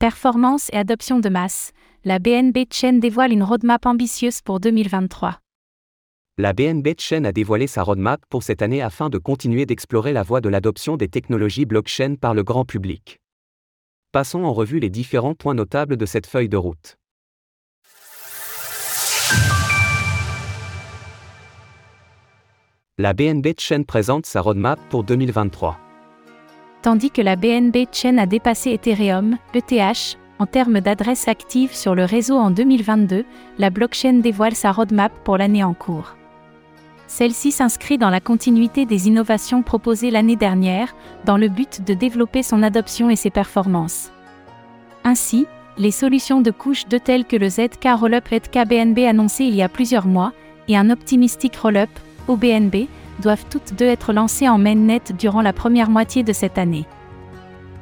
Performance et adoption de masse, la BNB Chain dévoile une roadmap ambitieuse pour 2023. La BNB Chain a dévoilé sa roadmap pour cette année afin de continuer d'explorer la voie de l'adoption des technologies blockchain par le grand public. Passons en revue les différents points notables de cette feuille de route. La BNB Chain présente sa roadmap pour 2023. Tandis que la BNB Chain a dépassé Ethereum, ETH, en termes d'adresses actives sur le réseau en 2022, la blockchain dévoile sa roadmap pour l'année en cours. Celle-ci s'inscrit dans la continuité des innovations proposées l'année dernière, dans le but de développer son adoption et ses performances. Ainsi, les solutions de couche de telles que le ZK Rollup ZK annoncé il y a plusieurs mois, et un Optimistic Rollup, OBNB, doivent toutes deux être lancées en mainnet durant la première moitié de cette année.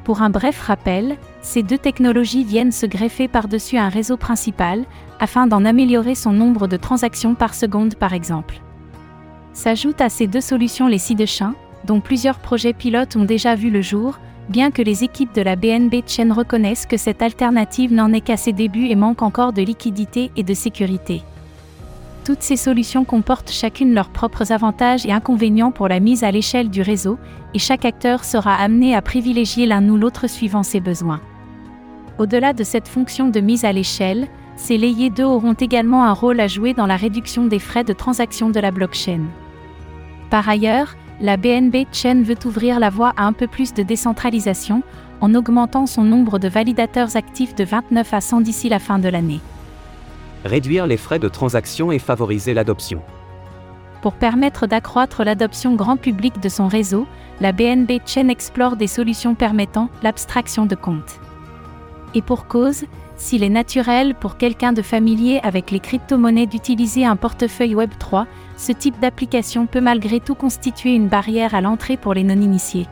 Pour un bref rappel, ces deux technologies viennent se greffer par-dessus un réseau principal, afin d'en améliorer son nombre de transactions par seconde par exemple. S'ajoutent à ces deux solutions les sidechains, dont plusieurs projets pilotes ont déjà vu le jour, bien que les équipes de la BNB Chain reconnaissent que cette alternative n'en est qu'à ses débuts et manque encore de liquidité et de sécurité. Toutes ces solutions comportent chacune leurs propres avantages et inconvénients pour la mise à l'échelle du réseau, et chaque acteur sera amené à privilégier l'un ou l'autre suivant ses besoins. Au-delà de cette fonction de mise à l'échelle, ces layers 2 auront également un rôle à jouer dans la réduction des frais de transaction de la blockchain. Par ailleurs, la BNB Chain veut ouvrir la voie à un peu plus de décentralisation, en augmentant son nombre de validateurs actifs de 29 à 100 d'ici la fin de l'année réduire les frais de transaction et favoriser l'adoption. Pour permettre d'accroître l'adoption grand public de son réseau, la BNB Chain explore des solutions permettant l'abstraction de comptes. Et pour cause, s'il est naturel pour quelqu'un de familier avec les crypto-monnaies d'utiliser un portefeuille Web3, ce type d'application peut malgré tout constituer une barrière à l'entrée pour les non-initiés.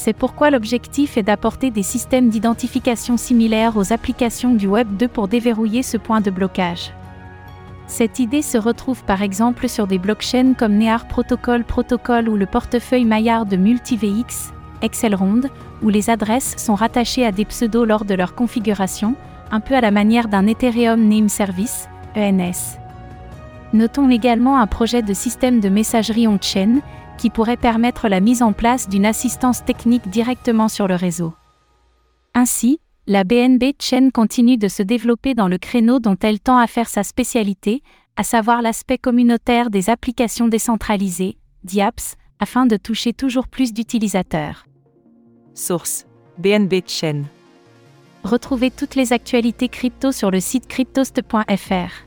C'est pourquoi l'objectif est d'apporter des systèmes d'identification similaires aux applications du Web 2 pour déverrouiller ce point de blocage. Cette idée se retrouve par exemple sur des blockchains comme Near Protocol Protocol ou le portefeuille Maillard de MultiVX, Excelrond, où les adresses sont rattachées à des pseudos lors de leur configuration, un peu à la manière d'un Ethereum Name Service, ENS. Notons également un projet de système de messagerie on-chain, qui pourrait permettre la mise en place d'une assistance technique directement sur le réseau. Ainsi, la BNB Chain continue de se développer dans le créneau dont elle tend à faire sa spécialité, à savoir l'aspect communautaire des applications décentralisées, DIAPS, afin de toucher toujours plus d'utilisateurs. Source BNB Chain. Retrouvez toutes les actualités crypto sur le site cryptost.fr.